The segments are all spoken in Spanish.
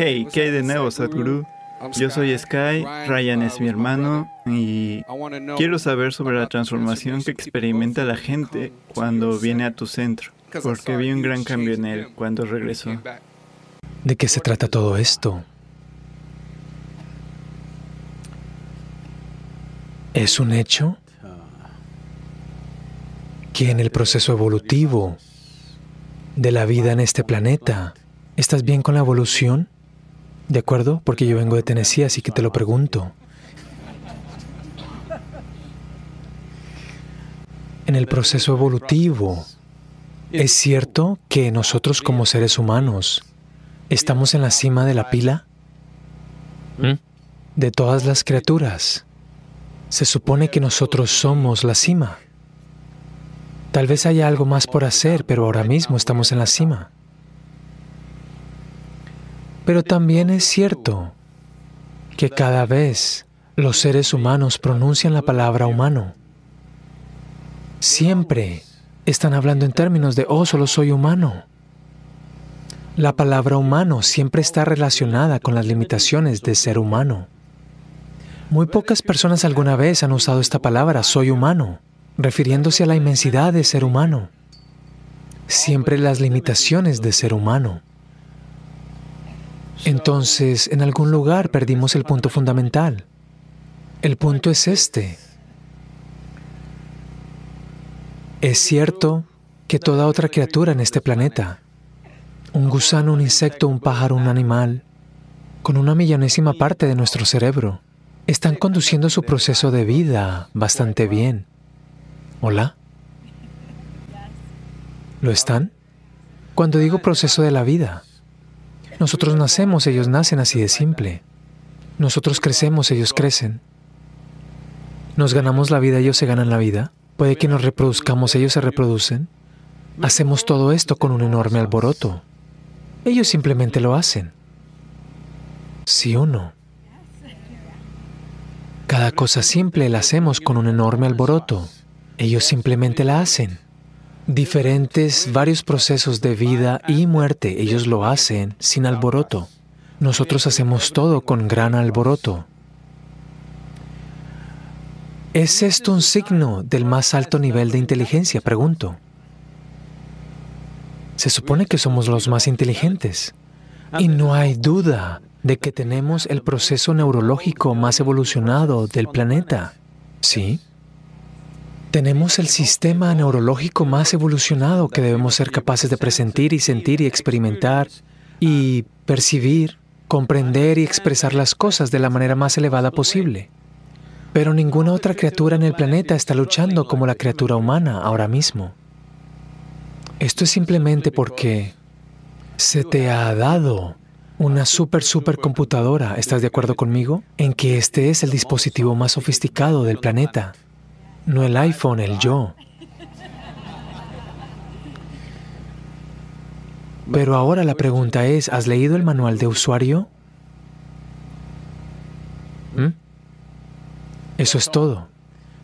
Hey, ¿qué hay de nuevo, Sadhguru? Yo soy Sky, Ryan es mi hermano y quiero saber sobre la transformación que experimenta la gente cuando viene a tu centro, porque vi un gran cambio en él cuando regresó. ¿De qué se trata todo esto? Es un hecho que en el proceso evolutivo de la vida en este planeta, ¿estás bien con la evolución? ¿De acuerdo? Porque yo vengo de Tennessee, así que te lo pregunto. En el proceso evolutivo, ¿es cierto que nosotros como seres humanos estamos en la cima de la pila? ¿Mm? De todas las criaturas. Se supone que nosotros somos la cima. Tal vez haya algo más por hacer, pero ahora mismo estamos en la cima. Pero también es cierto que cada vez los seres humanos pronuncian la palabra humano. Siempre están hablando en términos de, oh, solo soy humano. La palabra humano siempre está relacionada con las limitaciones de ser humano. Muy pocas personas alguna vez han usado esta palabra, soy humano, refiriéndose a la inmensidad de ser humano. Siempre las limitaciones de ser humano. Entonces, en algún lugar perdimos el punto fundamental. El punto es este. Es cierto que toda otra criatura en este planeta, un gusano, un insecto, un pájaro, un animal, con una millonésima parte de nuestro cerebro, están conduciendo su proceso de vida bastante bien. ¿Hola? ¿Lo están? Cuando digo proceso de la vida, nosotros nacemos, ellos nacen así de simple. Nosotros crecemos, ellos crecen. Nos ganamos la vida, ellos se ganan la vida. Puede que nos reproduzcamos, ellos se reproducen. Hacemos todo esto con un enorme alboroto. Ellos simplemente lo hacen. ¿Sí o no? Cada cosa simple la hacemos con un enorme alboroto. Ellos simplemente la hacen diferentes, varios procesos de vida y muerte. Ellos lo hacen sin alboroto. Nosotros hacemos todo con gran alboroto. ¿Es esto un signo del más alto nivel de inteligencia? Pregunto. Se supone que somos los más inteligentes. Y no hay duda de que tenemos el proceso neurológico más evolucionado del planeta. ¿Sí? Tenemos el sistema neurológico más evolucionado que debemos ser capaces de presentir y sentir y experimentar y percibir, comprender y expresar las cosas de la manera más elevada posible. Pero ninguna otra criatura en el planeta está luchando como la criatura humana ahora mismo. Esto es simplemente porque se te ha dado una super super computadora, ¿estás de acuerdo conmigo? En que este es el dispositivo más sofisticado del planeta no el iPhone, el yo. Pero ahora la pregunta es, ¿has leído el manual de usuario? ¿Mm? Eso es todo.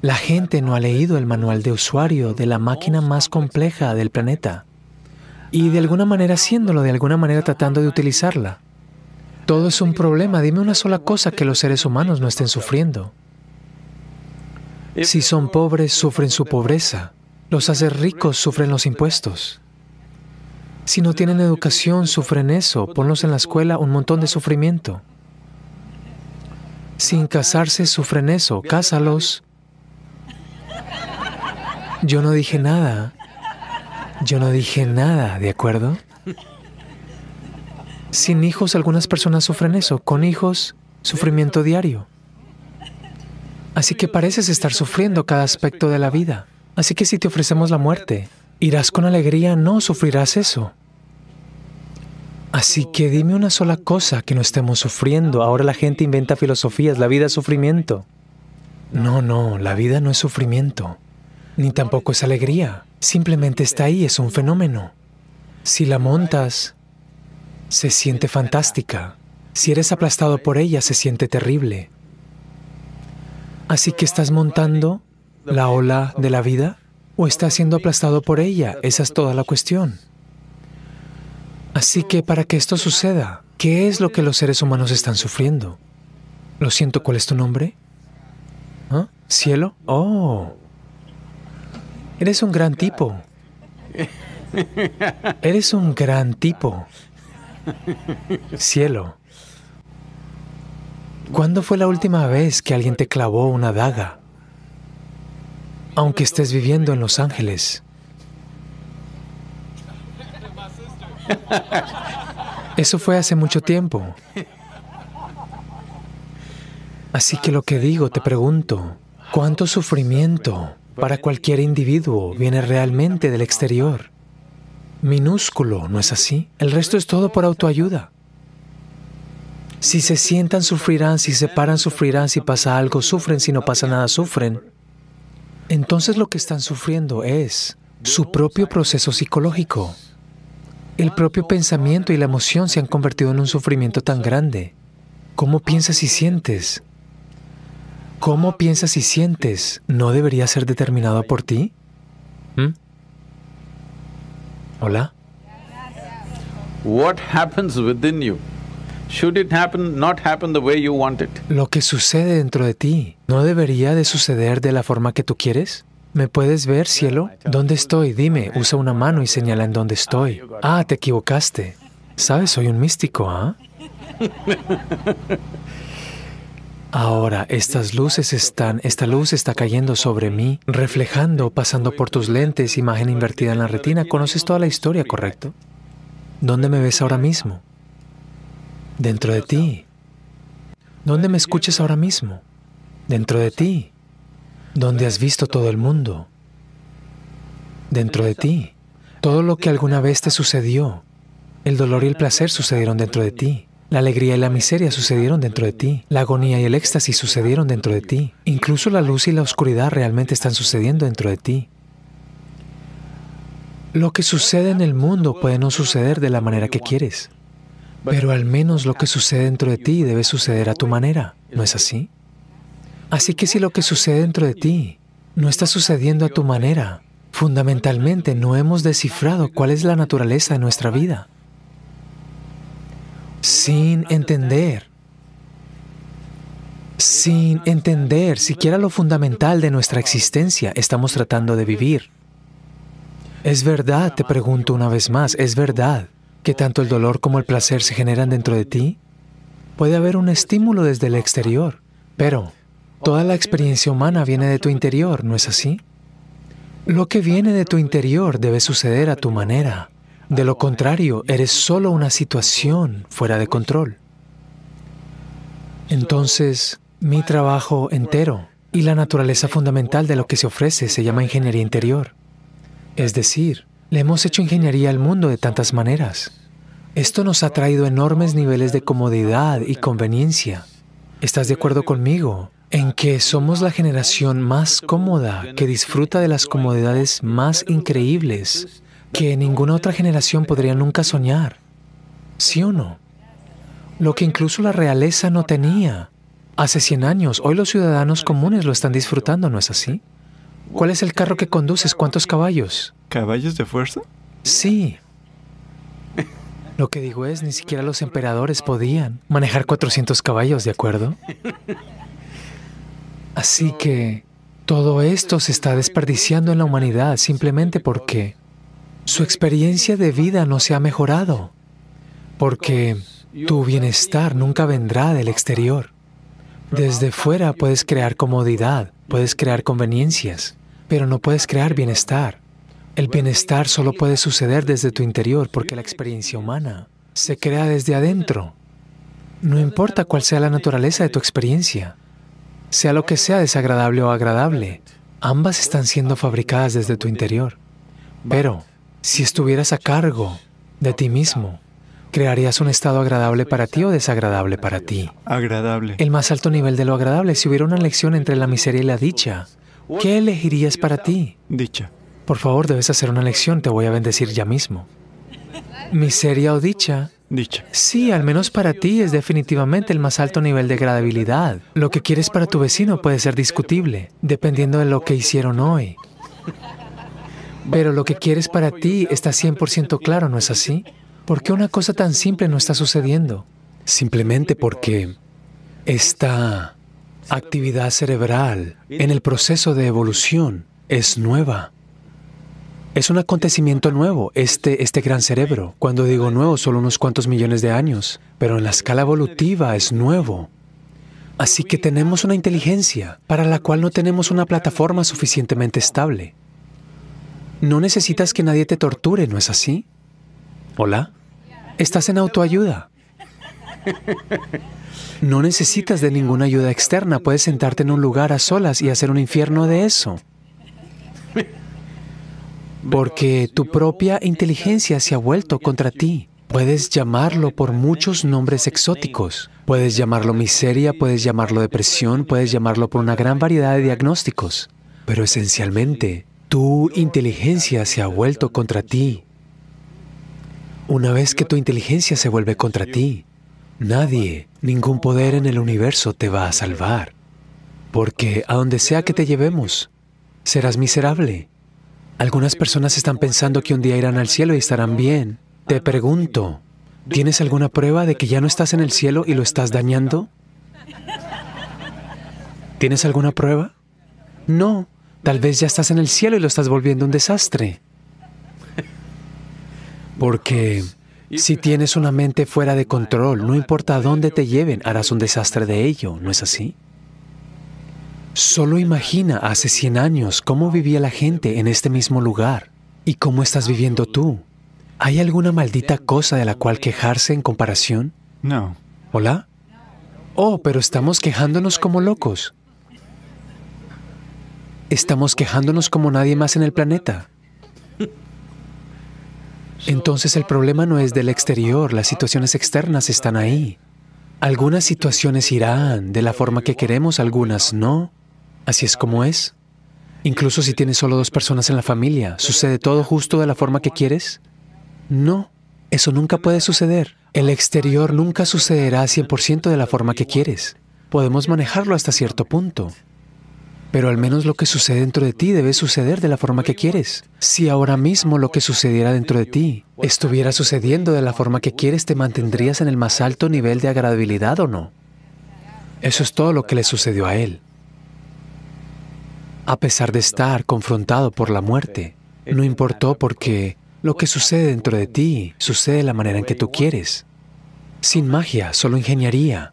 La gente no ha leído el manual de usuario de la máquina más compleja del planeta. Y de alguna manera haciéndolo, de alguna manera tratando de utilizarla. Todo es un problema. Dime una sola cosa que los seres humanos no estén sufriendo. Si son pobres, sufren su pobreza. Los hacer ricos sufren los impuestos. Si no tienen educación, sufren eso. Ponlos en la escuela, un montón de sufrimiento. Sin casarse, sufren eso. Cásalos. Yo no dije nada. Yo no dije nada, ¿de acuerdo? Sin hijos, algunas personas sufren eso. Con hijos, sufrimiento diario. Así que pareces estar sufriendo cada aspecto de la vida. Así que si te ofrecemos la muerte, ¿irás con alegría? No, sufrirás eso. Así que dime una sola cosa que no estemos sufriendo. Ahora la gente inventa filosofías, la vida es sufrimiento. No, no, la vida no es sufrimiento, ni tampoco es alegría. Simplemente está ahí, es un fenómeno. Si la montas, se siente fantástica. Si eres aplastado por ella, se siente terrible. Así que estás montando la ola de la vida o estás siendo aplastado por ella. Esa es toda la cuestión. Así que para que esto suceda, ¿Qué es lo que los seres humanos están sufriendo? Lo siento, ¿cuál es tu nombre? ¿Ah? ¿Cielo? Oh. Eres un gran tipo. Eres un gran tipo. Cielo. ¿Cuándo fue la última vez que alguien te clavó una daga? Aunque estés viviendo en Los Ángeles. Eso fue hace mucho tiempo. Así que lo que digo, te pregunto, ¿cuánto sufrimiento para cualquier individuo viene realmente del exterior? Minúsculo, ¿no es así? El resto es todo por autoayuda. Si se sientan, sufrirán, si se paran, sufrirán, si pasa algo, sufren, si no pasa nada, sufren. Entonces lo que están sufriendo es su propio proceso psicológico. El propio pensamiento y la emoción se han convertido en un sufrimiento tan grande. ¿Cómo piensas y sientes? ¿Cómo piensas y sientes no debería ser determinado por ti? ¿Mm? ¿Hola? What happens within you? Should it happen, not happen the way you want it? Lo que sucede dentro de ti, ¿no debería de suceder de la forma que tú quieres? ¿Me puedes ver, cielo? ¿Dónde estoy? Dime, usa una mano y señala en dónde estoy. Ah, te equivocaste. Sabes, soy un místico, ¿ah? Ahora, estas luces están, esta luz está cayendo sobre mí, reflejando, pasando por tus lentes, imagen invertida en la retina. Conoces toda la historia, ¿correcto? ¿Dónde me ves ahora mismo? Dentro de ti. ¿Dónde me escuchas ahora mismo? Dentro de ti. ¿Dónde has visto todo el mundo? Dentro de ti. Todo lo que alguna vez te sucedió. El dolor y el placer sucedieron dentro de ti. La alegría y la miseria sucedieron dentro de ti. La agonía y el éxtasis sucedieron dentro de ti. Incluso la luz y la oscuridad realmente están sucediendo dentro de ti. Lo que sucede en el mundo puede no suceder de la manera que quieres. Pero al menos lo que sucede dentro de ti debe suceder a tu manera, ¿no es así? Así que si lo que sucede dentro de ti no está sucediendo a tu manera, fundamentalmente no hemos descifrado cuál es la naturaleza de nuestra vida. Sin entender, sin entender siquiera lo fundamental de nuestra existencia, estamos tratando de vivir. Es verdad, te pregunto una vez más, es verdad que tanto el dolor como el placer se generan dentro de ti? Puede haber un estímulo desde el exterior, pero toda la experiencia humana viene de tu interior, ¿no es así? Lo que viene de tu interior debe suceder a tu manera. De lo contrario, eres solo una situación fuera de control. Entonces, mi trabajo entero y la naturaleza fundamental de lo que se ofrece se llama ingeniería interior. Es decir, le hemos hecho ingeniería al mundo de tantas maneras. Esto nos ha traído enormes niveles de comodidad y conveniencia. ¿Estás de acuerdo conmigo en que somos la generación más cómoda que disfruta de las comodidades más increíbles que ninguna otra generación podría nunca soñar? ¿Sí o no? Lo que incluso la realeza no tenía. Hace 100 años, hoy los ciudadanos comunes lo están disfrutando, ¿no es así? ¿Cuál es el carro que conduces? ¿Cuántos caballos? ¿Caballos de fuerza? Sí. Lo que digo es, ni siquiera los emperadores podían manejar 400 caballos, ¿de acuerdo? Así que todo esto se está desperdiciando en la humanidad simplemente porque su experiencia de vida no se ha mejorado, porque tu bienestar nunca vendrá del exterior. Desde fuera puedes crear comodidad, puedes crear conveniencias, pero no puedes crear bienestar. El bienestar solo puede suceder desde tu interior porque la experiencia humana se crea desde adentro. No importa cuál sea la naturaleza de tu experiencia, sea lo que sea desagradable o agradable, ambas están siendo fabricadas desde tu interior. Pero si estuvieras a cargo de ti mismo, ¿crearías un estado agradable para ti o desagradable para ti? Agradable. El más alto nivel de lo agradable, si hubiera una elección entre la miseria y la dicha, ¿Qué elegirías para ti? Dicha. Por favor, debes hacer una elección, te voy a bendecir ya mismo. ¿Miseria o dicha? Dicha. Sí, al menos para ti es definitivamente el más alto nivel de agradabilidad. Lo que quieres para tu vecino puede ser discutible, dependiendo de lo que hicieron hoy. Pero lo que quieres para ti está 100% claro, ¿no es así? ¿Por qué una cosa tan simple no está sucediendo? simplemente porque esta actividad cerebral en el proceso de evolución es nueva. Es un acontecimiento nuevo, este, este gran cerebro. Cuando digo nuevo, solo unos cuantos millones de años, pero en la escala evolutiva es nuevo. Así que tenemos una inteligencia para la cual no tenemos una plataforma suficientemente estable. No necesitas que nadie te torture, ¿no es así? ¿Hola? Estás en autoayuda. No necesitas de ninguna ayuda externa, puedes sentarte en un lugar a solas y hacer un infierno de eso porque tu propia inteligencia se ha vuelto contra ti. Puedes llamarlo por muchos nombres exóticos. Puedes llamarlo miseria, puedes llamarlo depresión, puedes llamarlo por una gran variedad de diagnósticos. Pero esencialmente, tu inteligencia se ha vuelto contra ti. Una vez que tu inteligencia se vuelve contra ti, nadie, ningún poder en el universo te va a salvar. Porque a donde sea que te llevemos, serás miserable. Algunas personas están pensando que un día irán al cielo y estarán bien. Te pregunto, ¿tienes alguna prueba de que ya no estás en el cielo y lo estás dañando? ¿Tienes alguna prueba? No, tal vez ya estás en el cielo y lo estás volviendo un desastre. Porque si tienes una mente fuera de control, no importa a dónde te lleven, harás un desastre de ello, ¿no es así? Solo imagina hace 100 años cómo vivía la gente en este mismo lugar y cómo estás viviendo tú. ¿Hay alguna maldita cosa de la cual quejarse en comparación? No. ¿Hola? Oh, pero estamos quejándonos como locos. Estamos quejándonos como nadie más en el planeta. Entonces el problema no es del exterior, las situaciones externas están ahí. Algunas situaciones irán de la forma que queremos, algunas no. Así es como es. Incluso si tienes solo dos personas en la familia, ¿sucede todo justo de la forma que quieres? No, eso nunca puede suceder. El exterior nunca sucederá 100% de la forma que quieres. Podemos manejarlo hasta cierto punto. Pero al menos lo que sucede dentro de ti debe suceder de la forma que quieres. Si ahora mismo lo que sucediera dentro de ti estuviera sucediendo de la forma que quieres, ¿te mantendrías en el más alto nivel de agradabilidad o no? Eso es todo lo que le sucedió a él a pesar de estar confrontado por la muerte. No importó porque lo que sucede dentro de ti sucede de la manera en que tú quieres. Sin magia, solo ingeniería.